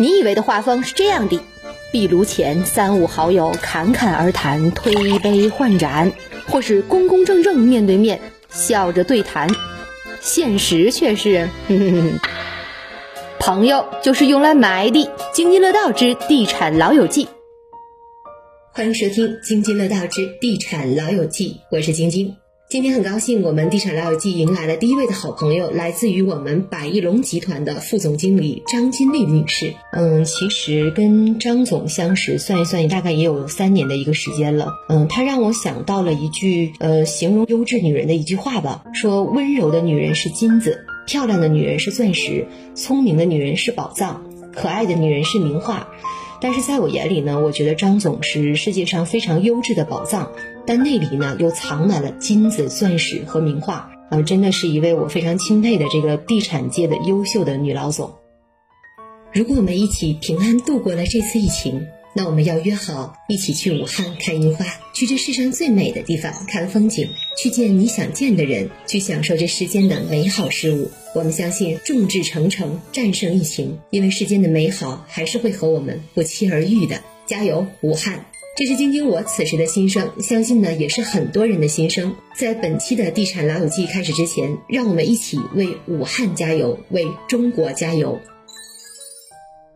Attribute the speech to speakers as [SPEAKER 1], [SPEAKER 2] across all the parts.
[SPEAKER 1] 你以为的画风是这样的：壁炉前三五好友侃侃而谈，推杯换盏，或是公公正正面对面笑着对谈。现实却是，朋友就是用来埋的。津津乐道之地产老友记，欢迎收听津津乐道之地产老友记，我是晶晶。今天很高兴，我们地产老友记迎来了第一位的好朋友，来自于我们百亿龙集团的副总经理张金丽女士。嗯，其实跟张总相识，算一算，大概也有三年的一个时间了。嗯，她让我想到了一句，呃，形容优质女人的一句话吧，说温柔的女人是金子，漂亮的女人是钻石，聪明的女人是宝藏，可爱的女人是名画。但是在我眼里呢，我觉得张总是世界上非常优质的宝藏。但那里呢，又藏满了金子、钻石和名画啊！真的是一位我非常钦佩的这个地产界的优秀的女老总。如果我们一起平安度过了这次疫情，那我们要约好一起去武汉看樱花，去这世上最美的地方看风景，去见你想见的人，去享受这世间的美好事物。我们相信众志成城，战胜疫情，因为世间的美好还是会和我们不期而遇的。加油，武汉！这是晶晶我此时的心声，相信呢也是很多人的心声。在本期的地产老友记开始之前，让我们一起为武汉加油，为中国加油。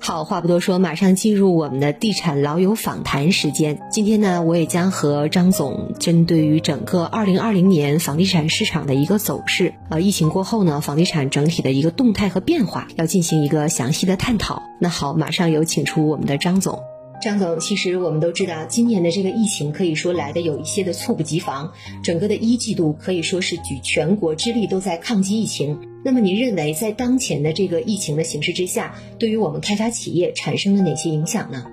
[SPEAKER 1] 好，话不多说，马上进入我们的地产老友访谈时间。今天呢，我也将和张总针对于整个二零二零年房地产市场的一个走势，呃，疫情过后呢，房地产整体的一个动态和变化，要进行一个详细的探讨。那好，马上有请出我们的张总。张总，其实我们都知道，今年的这个疫情可以说来的有一些的猝不及防，整个的一季度可以说是举全国之力都在抗击疫情。那么，您认为在当前的这个疫情的形势之下，对于我们开发企业产生了哪些影响呢？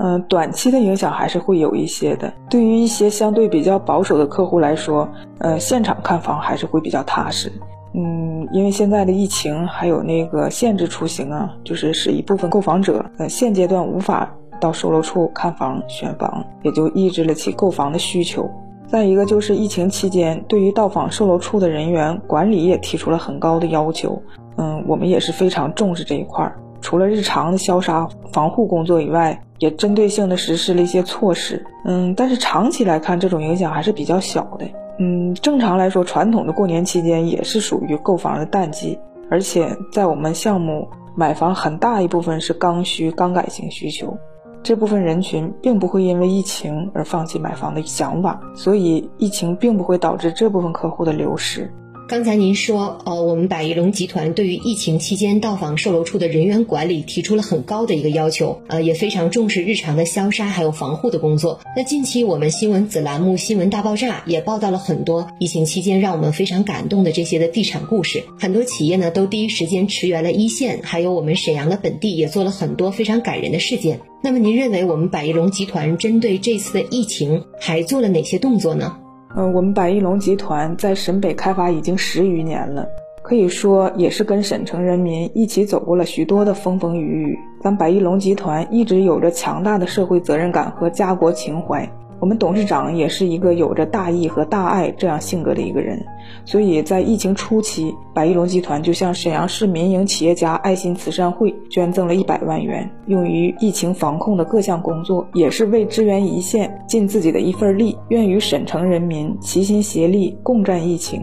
[SPEAKER 2] 嗯，短期的影响还是会有一些的。对于一些相对比较保守的客户来说，呃，现场看房还是会比较踏实。嗯，因为现在的疫情还有那个限制出行啊，就是使一部分购房者呃现阶段无法。到售楼处看房选房，也就抑制了其购房的需求。再一个就是疫情期间，对于到访售楼处的人员管理也提出了很高的要求。嗯，我们也是非常重视这一块儿。除了日常的消杀防护工作以外，也针对性的实施了一些措施。嗯，但是长期来看，这种影响还是比较小的。嗯，正常来说，传统的过年期间也是属于购房的淡季，而且在我们项目买房很大一部分是刚需、刚改型需求。这部分人群并不会因为疫情而放弃买房的想法，所以疫情并不会导致这部分客户的流失。
[SPEAKER 1] 刚才您说，呃，我们百亿龙集团对于疫情期间到访售楼处的人员管理提出了很高的一个要求，呃，也非常重视日常的消杀还有防护的工作。那近期我们新闻子栏目《新闻大爆炸》也报道了很多疫情期间让我们非常感动的这些的地产故事，很多企业呢都第一时间驰援了一线，还有我们沈阳的本地也做了很多非常感人的事件。那么您认为我们百亿龙集团针对这次的疫情还做了哪些动作呢？
[SPEAKER 2] 嗯，我们百亿龙集团在沈北开发已经十余年了，可以说也是跟沈城人民一起走过了许多的风风雨雨。咱百亿龙集团一直有着强大的社会责任感和家国情怀。我们董事长也是一个有着大义和大爱这样性格的一个人，所以在疫情初期，百亿龙集团就向沈阳市民营企业家爱心慈善会捐赠了一百万元，用于疫情防控的各项工作，也是为支援一线尽自己的一份力，愿与沈城人民齐心协力共战疫情。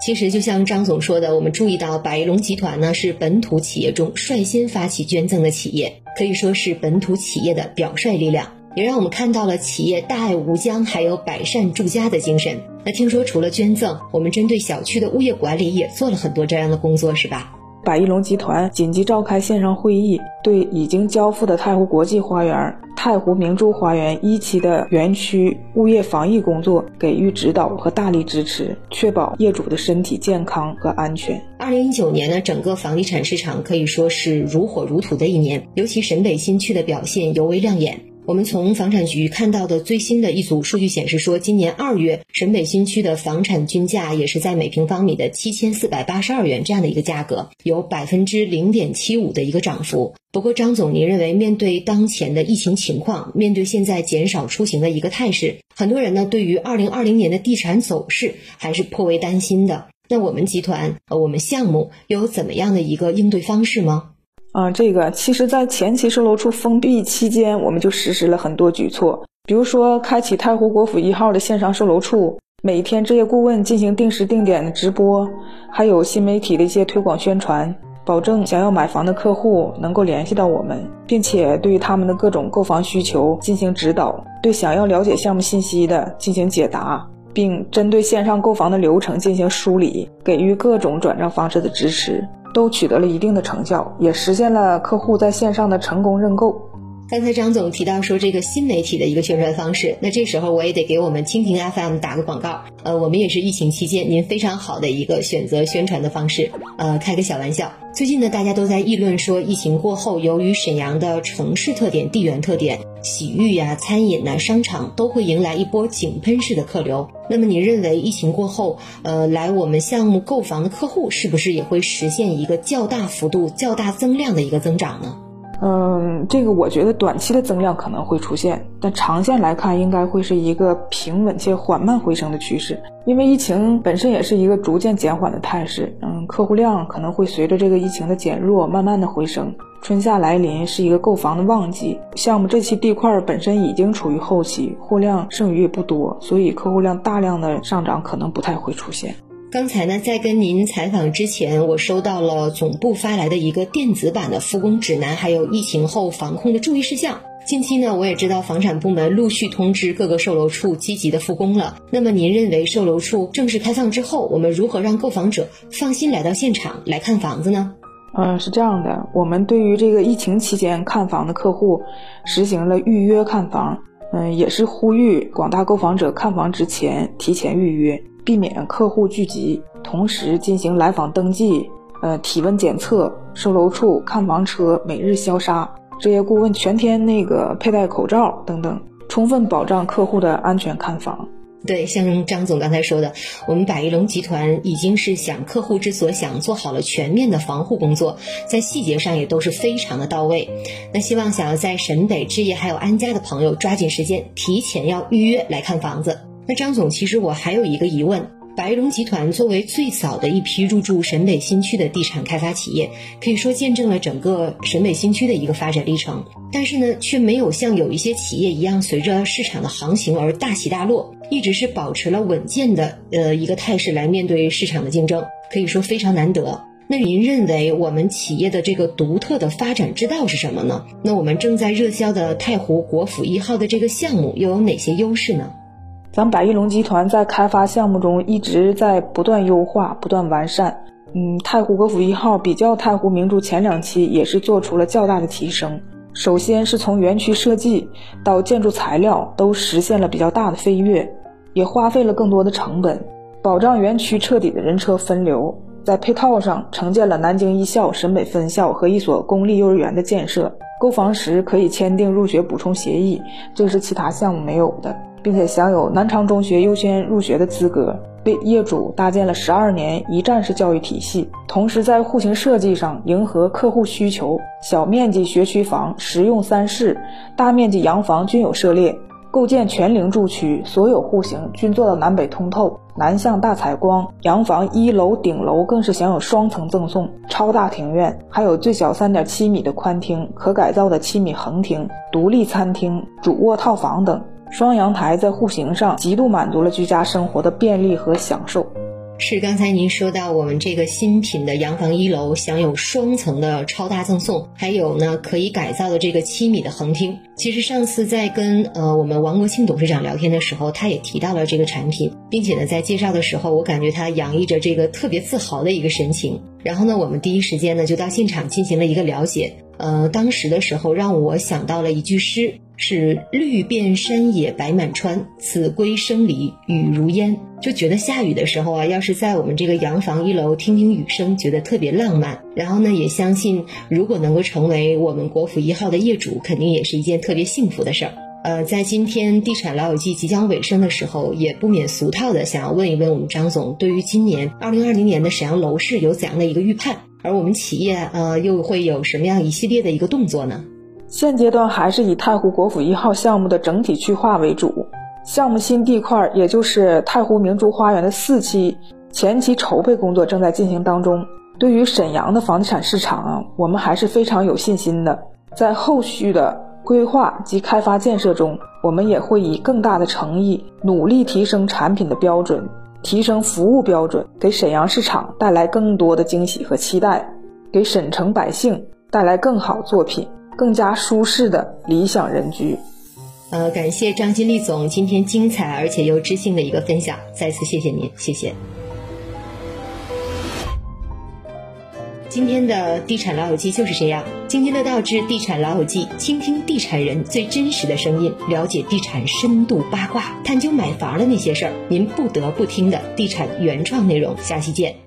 [SPEAKER 1] 其实，就像张总说的，我们注意到百亿龙集团呢是本土企业中率先发起捐赠的企业，可以说是本土企业的表率力量。也让我们看到了企业大爱无疆，还有百善住家的精神。那听说除了捐赠，我们针对小区的物业管理也做了很多这样的工作，是吧？
[SPEAKER 2] 百亿龙集团紧急召开线上会议，对已经交付的太湖国际花园、太湖明珠花园一期的园区物业防疫工作给予指导和大力支持，确保业主的身体健康和安全。
[SPEAKER 1] 二零一九年呢，整个房地产市场可以说是如火如荼的一年，尤其沈北新区的表现尤为亮眼。我们从房产局看到的最新的一组数据显示，说今年二月沈北新区的房产均价也是在每平方米的七千四百八十二元这样的一个价格，有百分之零点七五的一个涨幅。不过，张总，您认为面对当前的疫情情况，面对现在减少出行的一个态势，很多人呢对于二零二零年的地产走势还是颇为担心的。那我们集团呃，我们项目有怎么样的一个应对方式吗？
[SPEAKER 2] 啊，这个其实，在前期售楼处封闭期间，我们就实施了很多举措，比如说开启太湖国府一号的线上售楼处，每天置业顾问进行定时定点的直播，还有新媒体的一些推广宣传，保证想要买房的客户能够联系到我们，并且对于他们的各种购房需求进行指导，对想要了解项目信息的进行解答，并针对线上购房的流程进行梳理，给予各种转账方式的支持。都取得了一定的成效，也实现了客户在线上的成功认购。
[SPEAKER 1] 刚才张总提到说这个新媒体的一个宣传方式，那这时候我也得给我们蜻蜓 FM 打个广告。呃，我们也是疫情期间您非常好的一个选择宣传的方式。呃，开个小玩笑，最近呢大家都在议论说，疫情过后，由于沈阳的城市特点、地缘特点，洗浴呀、餐饮呐、商场都会迎来一波井喷式的客流。那么你认为疫情过后，呃，来我们项目购房的客户是不是也会实现一个较大幅度、较大增量的一个增长呢？
[SPEAKER 2] 嗯，这个我觉得短期的增量可能会出现，但长线来看应该会是一个平稳且缓慢回升的趋势。因为疫情本身也是一个逐渐减缓的态势，嗯，客户量可能会随着这个疫情的减弱慢慢的回升。春夏来临是一个购房的旺季，项目这期地块本身已经处于后期，货量剩余也不多，所以客户量大量的上涨可能不太会出现。
[SPEAKER 1] 刚才呢，在跟您采访之前，我收到了总部发来的一个电子版的复工指南，还有疫情后防控的注意事项。近期呢，我也知道房产部门陆续通知各个售楼处积极的复工了。那么，您认为售楼处正式开放之后，我们如何让购房者放心来到现场来看房子呢？
[SPEAKER 2] 嗯，是这样的，我们对于这个疫情期间看房的客户，实行了预约看房。嗯，也是呼吁广大购房者看房之前提前预约。避免客户聚集，同时进行来访登记、呃体温检测、售楼处看房车每日消杀、置业顾问全天那个佩戴口罩等等，充分保障客户的安全看房。
[SPEAKER 1] 对，像张总刚才说的，我们百亿龙集团已经是想客户之所想，做好了全面的防护工作，在细节上也都是非常的到位。那希望想要在沈北置业还有安家的朋友抓紧时间，提前要预约来看房子。那张总，其实我还有一个疑问：白龙集团作为最早的一批入驻沈北新区的地产开发企业，可以说见证了整个沈北新区的一个发展历程。但是呢，却没有像有一些企业一样，随着市场的行情而大起大落，一直是保持了稳健的呃一个态势来面对市场的竞争，可以说非常难得。那您认为我们企业的这个独特的发展之道是什么呢？那我们正在热销的太湖国府一号的这个项目又有哪些优势呢？
[SPEAKER 2] 咱百亿龙集团在开发项目中一直在不断优化、不断完善。嗯，太湖国府一号比较太湖明珠前两期也是做出了较大的提升。首先是从园区设计到建筑材料都实现了比较大的飞跃，也花费了更多的成本，保障园区彻底的人车分流。在配套上承建了南京一校沈北分校和一所公立幼儿园的建设。购房时可以签订入学补充协议，这是其他项目没有的。并且享有南昌中学优先入学的资格，为业主搭建了十二年一站式教育体系。同时，在户型设计上迎合客户需求，小面积学区房、实用三室、大面积洋房均有涉猎。构建全龄住区，所有户型均做到南北通透，南向大采光。洋房一楼顶楼更是享有双层赠送，超大庭院，还有最小三点七米的宽厅，可改造的七米横厅，独立餐厅、主卧套房等。双阳台在户型上极度满足了居家生活的便利和享受。
[SPEAKER 1] 是刚才您说到我们这个新品的洋房一楼享有双层的超大赠送，还有呢可以改造的这个七米的横厅。其实上次在跟呃我们王国庆董事长聊天的时候，他也提到了这个产品，并且呢在介绍的时候，我感觉他洋溢着这个特别自豪的一个神情。然后呢，我们第一时间呢就到现场进行了一个了解。呃，当时的时候让我想到了一句诗。是绿遍山野白满川，子规声里雨如烟。就觉得下雨的时候啊，要是在我们这个洋房一楼听听雨声，觉得特别浪漫。然后呢，也相信如果能够成为我们国府一号的业主，肯定也是一件特别幸福的事儿。呃，在今天地产老友记即将尾声的时候，也不免俗套的想要问一问我们张总，对于今年二零二零年的沈阳楼市有怎样的一个预判？而我们企业呃又会有什么样一系列的一个动作呢？
[SPEAKER 2] 现阶段还是以太湖国府一号项目的整体区划为主，项目新地块，也就是太湖明珠花园的四期前期筹备工作正在进行当中。对于沈阳的房地产市场啊，我们还是非常有信心的。在后续的规划及开发建设中，我们也会以更大的诚意，努力提升产品的标准，提升服务标准，给沈阳市场带来更多的惊喜和期待，给沈城百姓带来更好作品，更加舒适的理想人居。
[SPEAKER 1] 呃，感谢张金丽总今天精彩而且又知性的一个分享，再次谢谢您，谢谢。今天的地产老友记就是这样，津津乐道之地产老友记，倾听地产人最真实的声音，了解地产深度八卦，探究买房的那些事儿，您不得不听的地产原创内容。下期见。